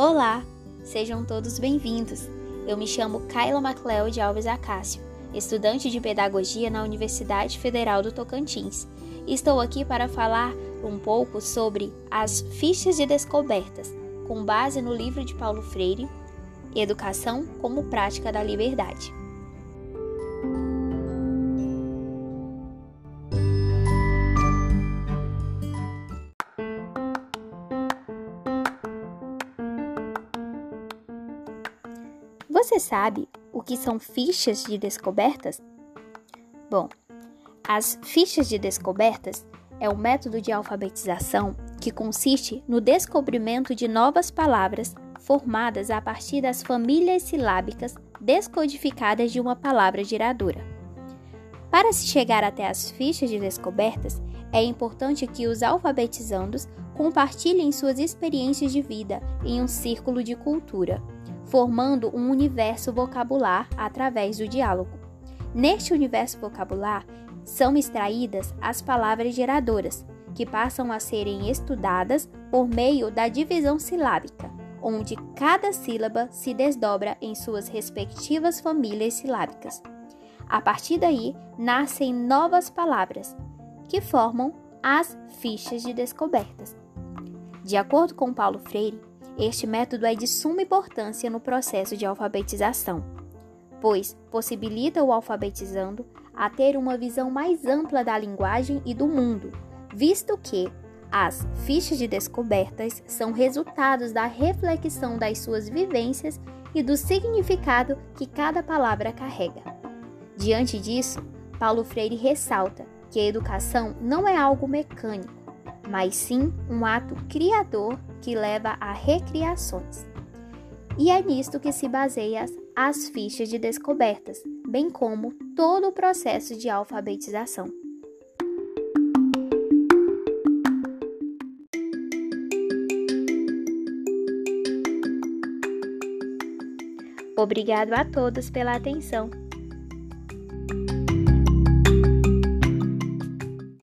Olá, sejam todos bem-vindos. Eu me chamo Kyla MacLeod Alves Acácio, estudante de Pedagogia na Universidade Federal do Tocantins. Estou aqui para falar um pouco sobre as fichas de descobertas, com base no livro de Paulo Freire, Educação como Prática da Liberdade. Você sabe o que são fichas de descobertas? Bom, as fichas de descobertas é um método de alfabetização que consiste no descobrimento de novas palavras formadas a partir das famílias silábicas descodificadas de uma palavra geradora. Para se chegar até as fichas de descobertas, é importante que os alfabetizandos compartilhem suas experiências de vida em um círculo de cultura formando um universo vocabular através do diálogo. Neste universo vocabular são extraídas as palavras geradoras, que passam a serem estudadas por meio da divisão silábica, onde cada sílaba se desdobra em suas respectivas famílias silábicas. A partir daí, nascem novas palavras, que formam as fichas de descobertas. De acordo com Paulo Freire, este método é de suma importância no processo de alfabetização, pois possibilita o alfabetizando a ter uma visão mais ampla da linguagem e do mundo, visto que as fichas de descobertas são resultados da reflexão das suas vivências e do significado que cada palavra carrega. Diante disso, Paulo Freire ressalta que a educação não é algo mecânico, mas sim um ato criador que leva a recriações. E é nisto que se baseia as fichas de descobertas, bem como todo o processo de alfabetização. Obrigado a todos pela atenção.